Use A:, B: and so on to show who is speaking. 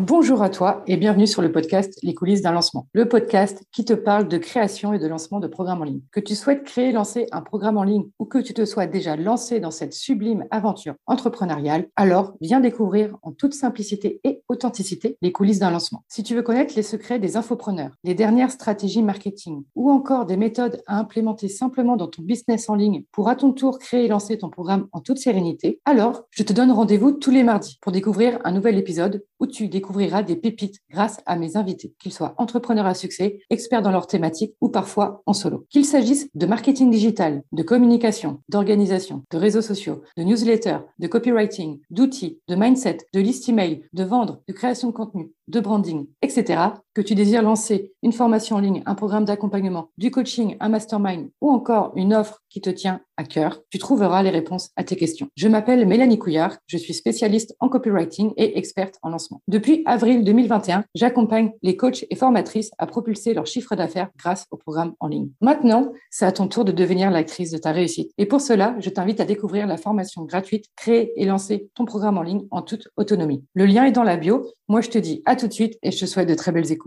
A: Bonjour à toi et bienvenue sur le podcast Les coulisses d'un lancement. Le podcast qui te parle de création et de lancement de programmes en ligne. Que tu souhaites créer et lancer un programme en ligne ou que tu te sois déjà lancé dans cette sublime aventure entrepreneuriale, alors viens découvrir en toute simplicité et authenticité les coulisses d'un lancement. Si tu veux connaître les secrets des infopreneurs, les dernières stratégies marketing ou encore des méthodes à implémenter simplement dans ton business en ligne pour à ton tour créer et lancer ton programme en toute sérénité, alors je te donne rendez-vous tous les mardis pour découvrir un nouvel épisode tu découvres découvrira des pépites grâce à mes invités, qu'ils soient entrepreneurs à succès, experts dans leur thématique ou parfois en solo. Qu'il s'agisse de marketing digital, de communication, d'organisation, de réseaux sociaux, de newsletters, de copywriting, d'outils, de mindset, de list email, de vendre, de création de contenu, de branding, etc., que tu désires lancer une formation en ligne, un programme d'accompagnement, du coaching, un mastermind ou encore une offre qui te tient à cœur, tu trouveras les réponses à tes questions. Je m'appelle Mélanie Couillard, je suis spécialiste en copywriting et experte en lancement. Depuis avril 2021, j'accompagne les coachs et formatrices à propulser leur chiffre d'affaires grâce au programme en ligne. Maintenant, c'est à ton tour de devenir l'actrice de ta réussite. Et pour cela, je t'invite à découvrir la formation gratuite Créer et lancer ton programme en ligne en toute autonomie. Le lien est dans la bio. Moi, je te dis à tout de suite et je te souhaite de très belles écoutes.